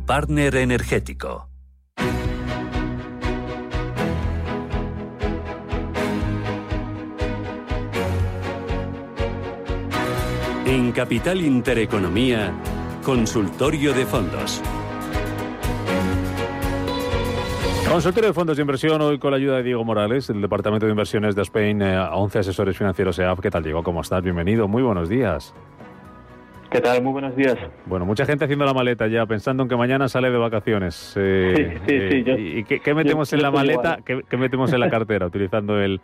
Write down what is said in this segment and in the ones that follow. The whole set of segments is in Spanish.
partner energético. En Capital Intereconomía, Consultorio de Fondos. Consultorio de Fondos de Inversión, hoy con la ayuda de Diego Morales, del Departamento de Inversiones de Spain, eh, a 11 asesores financieros EAF. ¿Qué tal, Diego? ¿Cómo estás? Bienvenido, muy buenos días. ¿Qué tal? Muy buenos días. Bueno, mucha gente haciendo la maleta ya, pensando en que mañana sale de vacaciones. Eh, sí, sí, sí. Eh, ¿Y qué, metemos en la maleta? ¿Qué, metemos en la cartera utilizando el,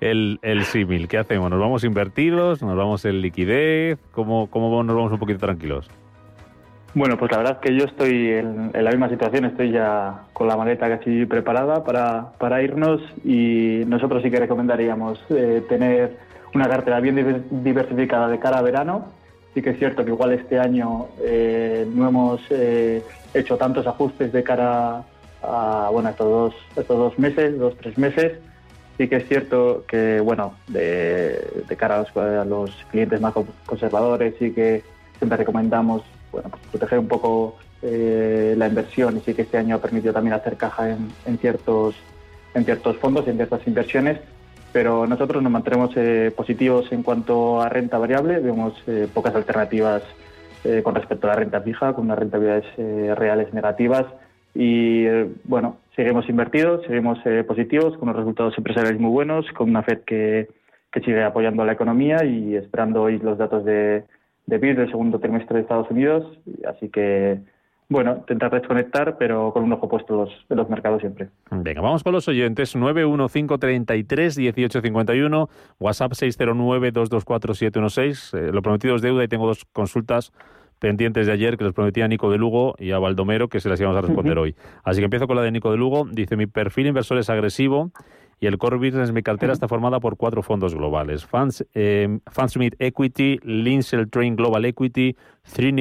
el, el símil? ¿Qué hacemos? ¿Nos vamos invertidos? ¿Nos vamos en liquidez? ¿Cómo, ¿Cómo nos vamos un poquito tranquilos? Bueno, pues la verdad es que yo estoy en, la misma situación, estoy ya con la maleta casi preparada para, para irnos y nosotros sí que recomendaríamos eh, tener una cartera bien diversificada de cara a verano Sí que es cierto que igual este año eh, no hemos eh, hecho tantos ajustes de cara a bueno, estos, dos, estos dos meses, dos, tres meses. Sí que es cierto que, bueno, de, cara a los, clientes más conservadores, sí que siempre recomendamos bueno, pues proteger un poco eh, la inversión y sí que este año ha permitido también hacer caja en, en, ciertos, en ciertos fondos, en ciertas inversiones pero nosotros nos mantenemos eh, positivos en cuanto a renta variable, vemos eh, pocas alternativas eh, con respecto a la renta fija, con unas rentabilidades reales negativas. Y bueno, seguimos invertidos, seguimos positivos, con unos resultados empresariales muy buenos, con una Fed que, que sigue apoyando a la economía y esperando hoy los datos de, de PIB del segundo trimestre de Estados Unidos, así que bueno, intentar desconectar, pero con un ojo puesto en los mercados siempre. Venga, vamos con los oyentes. 915331851, WhatsApp 609224716. Eh, lo prometido es deuda y tengo dos consultas pendientes de ayer que les prometía a Nico de Lugo y a Baldomero que se las íbamos a responder hoy. Así que empiezo con la de Nico de Lugo. Dice, mi perfil inversor es agresivo y el core business mi cartera está formada por cuatro fondos globales. Funds, eh, Fundsmith Equity, Linsel Train Global Equity, Three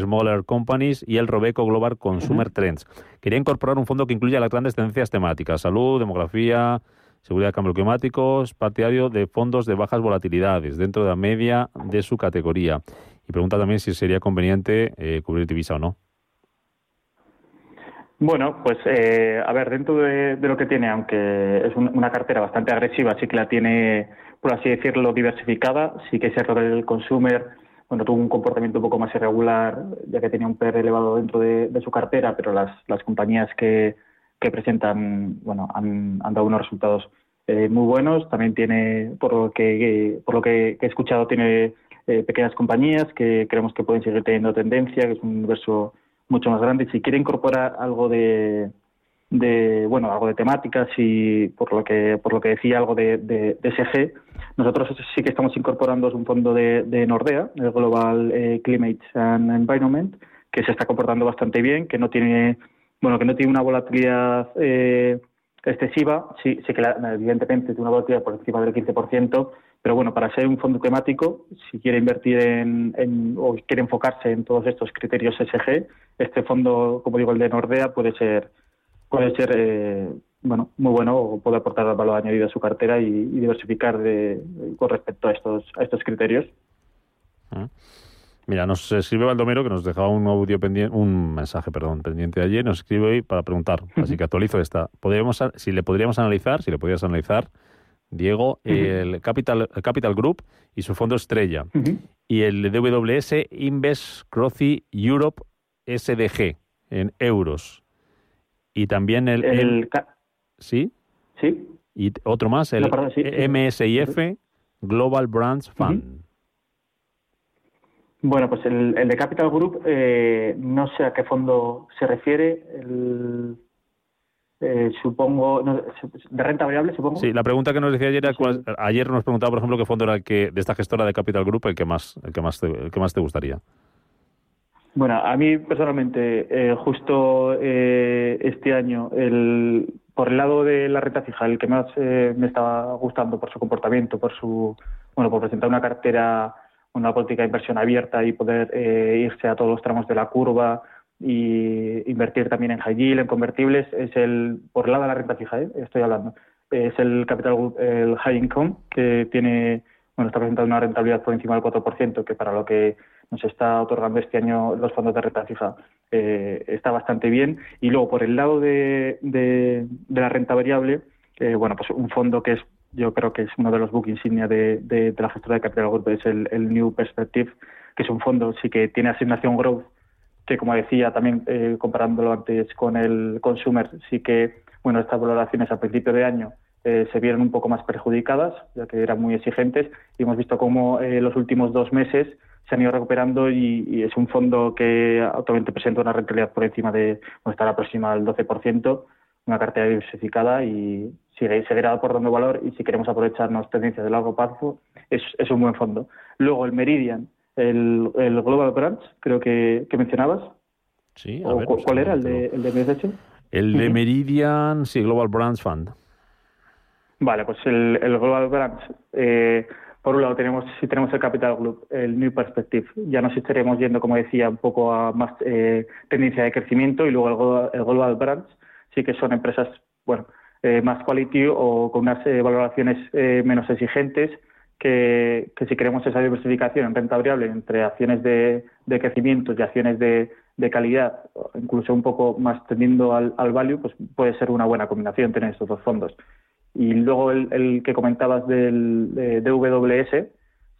Smaller Companies y el Robeco Global Consumer Trends. Quería incorporar un fondo que incluya las grandes tendencias temáticas, salud, demografía, seguridad de cambio climático, partidario de fondos de bajas volatilidades dentro de la media de su categoría. Y pregunta también si sería conveniente eh, cubrir divisa o no. Bueno, pues eh, a ver, dentro de, lo que tiene, aunque es una cartera bastante agresiva, sí que la tiene, por así decirlo, diversificada. Sí que es cierto que el consumer bueno, tuvo un comportamiento un poco más irregular, ya que tenía un PER elevado dentro de, su cartera, pero las, las compañías que, que presentan, bueno, han, han dado unos resultados eh, muy buenos. También tiene, por lo que, por lo que he escuchado, tiene eh, pequeñas compañías que creemos que pueden seguir teniendo tendencia, que es un universo mucho más grande. Si quiere incorporar algo de, de bueno, algo de temáticas y por lo que por lo que decía algo de, de, SG, nosotros sí que estamos incorporando un fondo de, de Nordea, el Global eh, Climate and Environment, que se está comportando bastante bien, que no tiene bueno, que no tiene una volatilidad eh, excesiva, sí, sí que evidentemente tiene una volatilidad por encima del 15%, pero bueno, para ser un fondo temático, si quiere invertir en, o quiere enfocarse en todos estos criterios SG, este fondo, como digo, el de Nordea, puede ser, puede ser eh, bueno, muy bueno o puede aportar valor añadido a su cartera y, diversificar de, con respecto a estos, a estos criterios. Ah. Mira, nos escribe Baldomero que nos dejaba un audio pendiente, un mensaje, perdón, pendiente ayer, nos escribe hoy para preguntar, así que actualizo esta. ¿Podríamos, si le podríamos analizar, si le podrías analizar, Diego, el, Capital, Capital Group y su fondo estrella. Y el DWS Invest Growthy Europe SDG en euros. Y también el... ¿Sí? Sí. Y otro más, el MSIF Global Brands Fund. Bueno, pues el, de Capital Group, eh, no sé a qué fondo se refiere. El, eh, supongo, de renta variable, supongo. Sí, la pregunta que nos decía ayer, ayer nos preguntaba, por ejemplo, qué fondo era el que de esta gestora de Capital Group el que más, el que más, te, el que más te gustaría. Bueno, a mí personalmente, eh, justo eh, este año, el, por el lado de la renta fija, el que más me estaba gustando por su comportamiento, por su, bueno, por presentar una cartera, una política de inversión abierta y poder irse a todos los tramos de la curva y invertir también en high yield, en convertibles, es el, por el lado de la renta fija, estoy hablando, es el capital, el high income, que tiene, bueno, está presentando una rentabilidad por encima del 4%, que para lo que nos está otorgando este año los fondos de renta fija eh, está bastante bien. Y luego, por el lado de, de, la renta variable, eh, bueno, pues un fondo que es, yo creo que es uno de los book insignia de, de, la gestora de capital group, es el, New Perspective, que es un fondo sí que tiene asignación growth, que como decía también eh, comparándolo antes con el consumer, sí que, bueno, estas valoraciones a principio de año se vieron un poco más perjudicadas, ya que eran muy exigentes, y hemos visto cómo los últimos dos meses se han ido recuperando y, es un fondo que actualmente presenta una rentabilidad por encima de, bueno, estará próxima al 12%, una cartera diversificada y sigue, seguirá aportando valor y si queremos aprovecharnos tendencias de largo plazo, es, es un buen fondo. Luego el Meridian, el, el Global Brands, creo que, mencionabas. Sí, ¿Cuál era el de, el de El de Meridian, sí, Global Brands Fund. Vale, pues el, el Global Brands eh, por un lado tenemos si tenemos el Capital Group, el New Perspective, ya nos estaremos yendo, como decía, un poco a más eh, tendencia de crecimiento y luego el, Global Brands sí que son empresas, bueno, eh, más quality o con unas eh, valoraciones menos exigentes que, si queremos esa diversificación en renta variable entre acciones de, crecimiento y acciones de, calidad, incluso un poco más tendiendo al, al value, pues puede ser una buena combinación tener estos dos fondos. Y luego el, que comentabas del DWS,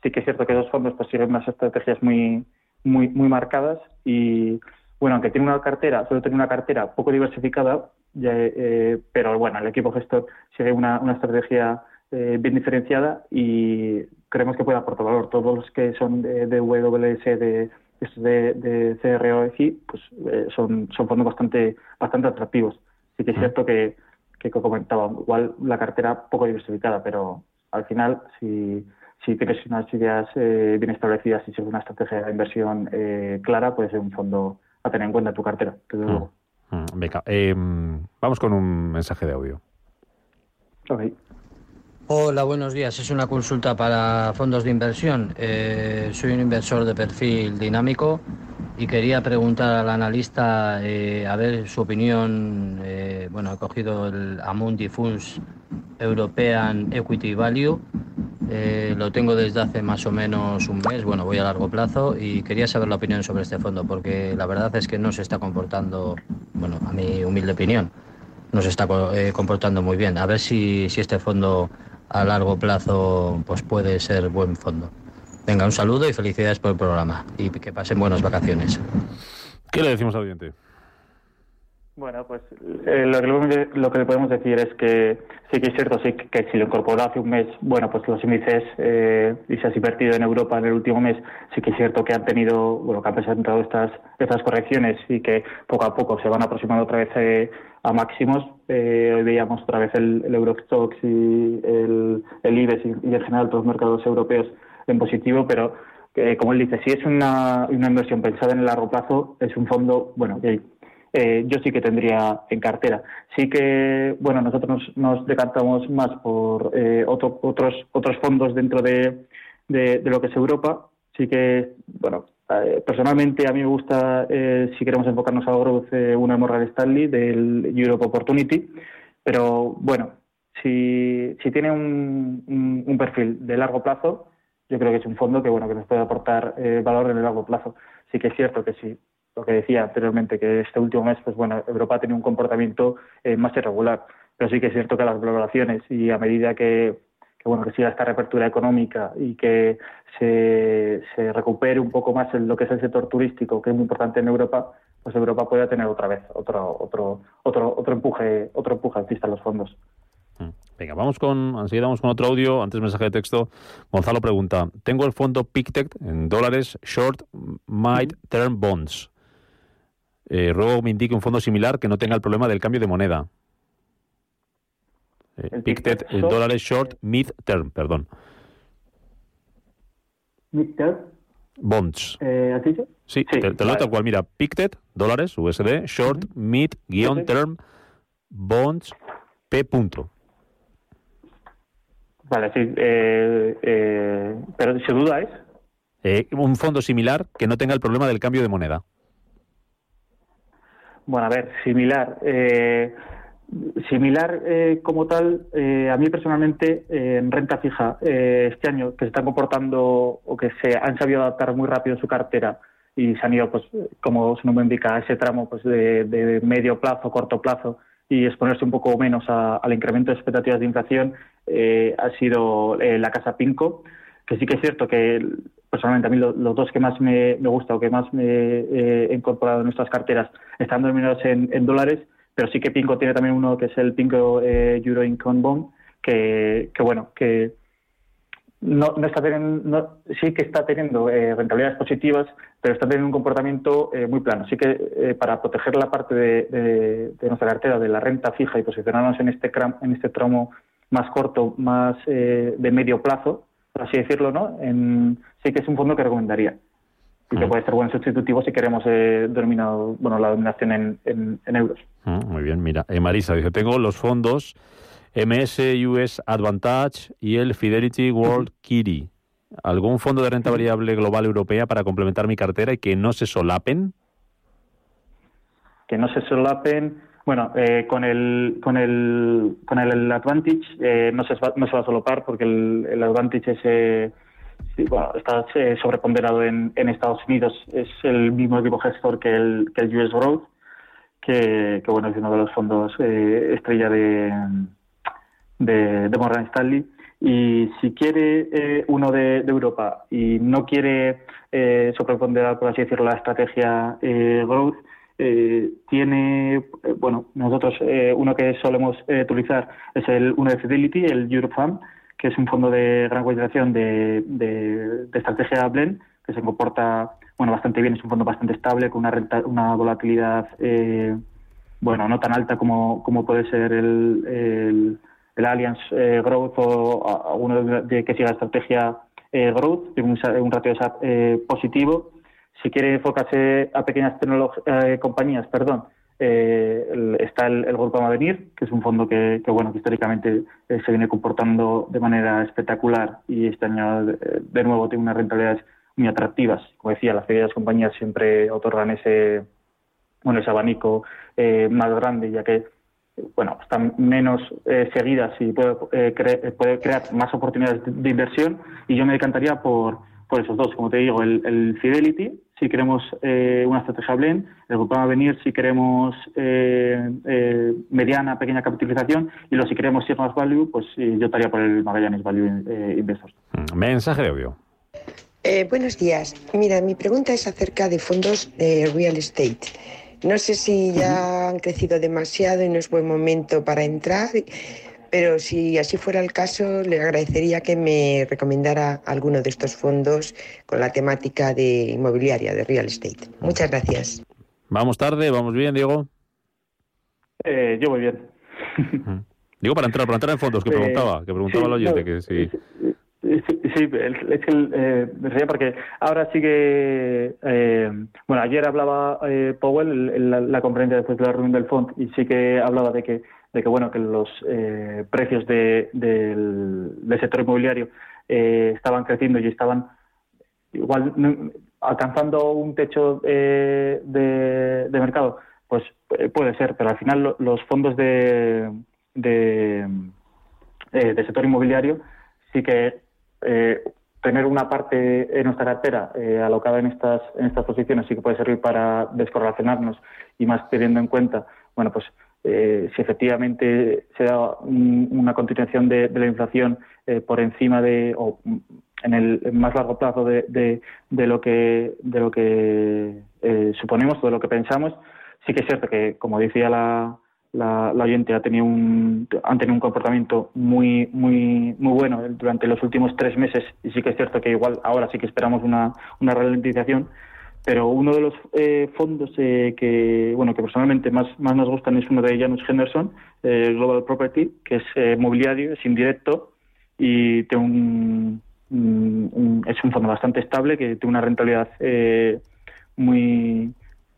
sí que es cierto que esos fondos pues siguen unas estrategias muy, muy, muy marcadas y bueno, aunque tiene una cartera, solo tiene una cartera poco diversificada, eh, pero bueno, el equipo gestor sigue una, una estrategia eh, bien diferenciada y creemos que puede aportar valor. Todos los que son de, DWS, de, de, de CRO, pues eh, son, son fondos bastante, bastante atractivos. Sí que es cierto que que comentaba, igual la cartera poco diversificada, pero al final, si, si tienes unas ideas eh, bien establecidas y si una estrategia de inversión eh, clara, puede ser un fondo a tener en cuenta en tu cartera, desde mm, luego. Mm, venga, em, vamos con un mensaje de audio. Okay. Hola, buenos días. Es una consulta para fondos de inversión. Eh, soy un inversor de perfil dinámico y quería preguntar al analista eh, a ver su opinión. Eh, bueno, he cogido el Amundi Funds European Equity Value. lo tengo desde hace más o menos un mes, bueno, voy a largo plazo y quería saber la opinión sobre este fondo porque la verdad es que no se está comportando, bueno, a mi humilde opinión, no se está comportando muy bien. A ver si, si este fondo a largo plazo pues puede ser buen fondo. Venga, un saludo y felicidades por el programa y que pasen buenas vacaciones. ¿Qué le decimos al oyente? Bueno, pues eh, lo, que, lo, que, le podemos decir es que sí que es cierto, sí que si lo incorporó hace un mes, bueno, pues los índices eh, y se has invertido en Europa en el último mes, sí que es cierto que han tenido, bueno, que han presentado estas, estas correcciones y que poco a poco se van aproximando otra vez eh, a máximos. Eh, hoy veíamos otra vez el, el Eurostox y el, el IBEX y, y, en general todos los mercados europeos en positivo, pero eh, como él dice, si es una, una, inversión pensada en el largo plazo, es un fondo, bueno, que eh, yo sí que tendría en cartera. Sí que, bueno, nosotros nos, decantamos más por eh, otro, otros, otros fondos dentro de, de, de, lo que es Europa. Sí que, bueno, eh, personalmente a mí me gusta, eh, si queremos enfocarnos a growth, eh, una Morgan Stanley del Europe Opportunity, pero bueno, si, si tiene un, un, perfil de largo plazo, yo creo que es un fondo que bueno que nos puede aportar valor en el largo plazo. Sí que es cierto que sí, lo que decía anteriormente, que este último mes, pues bueno, Europa ha tenido un comportamiento más irregular, pero sí que es cierto que las valoraciones y a medida que bueno que siga esta reapertura económica y que se, se recupere un poco más en lo que es el sector turístico, que es muy importante en Europa, pues Europa puede tener otra vez otro otro otro otro empuje otro empuje alcista en los fondos. Mm. Venga, vamos con, enseguida vamos con otro audio, antes mensaje de texto. Gonzalo pregunta, tengo el fondo PICTEC en dólares Short Mid Term Bonds. Eh, ruego me indique un fondo similar que no tenga el problema del cambio de moneda. Eh, Pictet, el dólares short mid term, perdón. Mid term. Bonds. Eh, ¿Has dicho? Sí, te, te lo tal cual. Mira, Pictet, dólares, USD, short, mid, guion, term, bonds, P. Punto. Vale, sí. eh, eh, pero su duda es. Eh, un fondo similar que no tenga el problema del cambio de moneda. Bueno, a ver, similar. eh, similar eh, como tal, eh, a mí personalmente, eh, en renta fija, eh, este año, que se están comportando o que se han sabido adaptar muy rápido su cartera y se han ido, pues, como su nombre indica, a ese tramo pues, de, medio plazo, corto plazo y exponerse un poco menos a- al incremento de expectativas de inflación, ha sido la casa Pinco, sí que es cierto que personalmente a mí lo- los dos que más me, me gusta o que más me eh, he incorporado en nuestras carteras están denominados en, dólares, pero sí que Pinco tiene también uno que es el Pinco eh, Euro Income Bond, que, bueno, que no, no está teniendo, no- sí que está teniendo eh, rentabilidades positivas, pero está teniendo un comportamiento eh, muy plano. Así que eh, para proteger la parte de, de- nuestra cartera de la renta fija y posicionarnos en este, en este tramo más corto, más de medio plazo, por así decirlo, ¿no? En- sí que es un fondo que recomendaría y que Mm. puede ser buen sustitutivo si queremos eh, bueno, la denominación en, en- en euros. Mm, muy bien, mira. Eh, Marisa dice, tengo los fondos MS US Advantage y el Fidelity World Kitty. ¿Algún fondo de renta variable global europea para complementar mi cartera y que no se solapen? que no se solapen. Bueno, eh, con el con el con el Advantage eh, no se va, no se va a solapar porque el, el Advantage es eh, sí, bueno, está eh, sobreponderado en, en Estados Unidos. Es el mismo equipo gestor que el que el US Growth, que, bueno es uno de los fondos eh, estrella de, de de Morgan Stanley. Y si quiere eh, uno de, de Europa y no quiere sobreponderar, por así decirlo, la estrategia growth, eh, tiene, eh, bueno, nosotros eh, uno que solemos eh, utilizar es el uno de Fidelity, el Eurofund, que es un fondo de gran cotización de, de, de estrategia blend, que se comporta bueno bastante bien, es un fondo bastante estable, con una renta, una volatilidad eh, bueno, no tan alta como, como puede ser el, el, el Allianz Growth o alguno de, que siga la estrategia Growth, tiene un, un ratio de SAP positivo. Si quiere enfocarse a pequeñas eh, compañías, perdón, eh, está el, el Grupo que es un fondo que, bueno, que históricamente eh, se viene comportando de manera espectacular y este año eh, de nuevo tiene unas rentabilidades muy atractivas. Como decía, las pequeñas compañías siempre otorgan ese, bueno, ese abanico eh, más grande, ya que bueno, están menos seguidas y puede, eh, crear más oportunidades de, de inversión. Y yo me decantaría por, por esos dos, como te digo, el, el Fidelity, si queremos eh, una estrategia blend, el Grupo Avenir si queremos eh, eh, mediana, pequeña capitalización, y los si queremos ir más value, pues eh, yo estaría por el Magallanes Value eh, Investors. Mm, Mensaje de audio. Eh, buenos días. Mira, mi pregunta es acerca de fondos de real estate. No sé si ya han crecido demasiado y no es buen momento para entrar, pero si así fuera el caso, le agradecería que me recomendara alguno de estos fondos con la temática de inmobiliaria, de real estate. Muchas gracias. Vamos tarde, vamos bien, Diego. Eh, yo voy bien. Digo para entrar, para entrar en fondos, que Eh, preguntaba, que preguntaba sí, el oyente, no, que sí. Sí, sí, el- es que el, eh, me reía porque ahora sí que, eh, bueno, ayer hablaba eh, Powell en- en la, la conferencia después de la reunión del FOND y sí que hablaba de que, de que bueno, que los eh, precios de- del, sector inmobiliario eh, estaban creciendo y estaban igual alcanzando un techo eh, de, de mercado, pues eh, puede ser, pero al final lo- los fondos de, eh, del sector inmobiliario sí que eh, tener una parte en nuestra cartera alocada en estas en estas posiciones sí que puede servir para descorrelacionarnos y más teniendo en cuenta bueno pues eh, si efectivamente se da un- una continuación de, de la inflación eh, por encima de o en el más largo plazo de, de, de lo que de lo que eh, suponemos o de lo que pensamos sí que es cierto que como decía la la, la oyente ha tenido un, han tenido un comportamiento muy muy muy bueno durante los últimos tres meses y sí que es cierto que igual ahora sí que esperamos una, una ralentización pero uno de los eh, fondos eh, que bueno que personalmente más más nos gustan es uno de Janus Henderson eh, Global Property que es eh, mobiliario es indirecto y tiene un mm, es un fondo bastante estable que tiene una rentabilidad eh, muy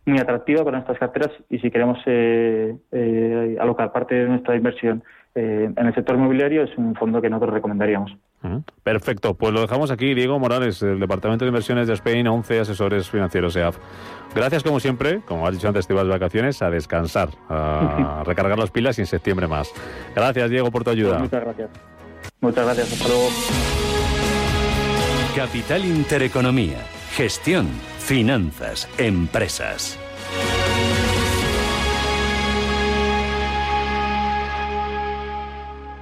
muy atractiva para nuestras carteras y si queremos eh, eh, alocar parte de nuestra inversión eh, en el sector inmobiliario es un fondo que nosotros recomendaríamos. Perfecto, pues lo dejamos aquí. Diego Morales, del Departamento de Inversiones de Spain, 11 asesores financieros EAF. Gracias como siempre, como has dicho antes, te vas de vacaciones, a descansar, a recargar las pilas y en septiembre más. Gracias Diego por tu ayuda. Pues muchas gracias. Muchas gracias, hasta luego. Capital Intereconomía, gestión, finanzas, empresas.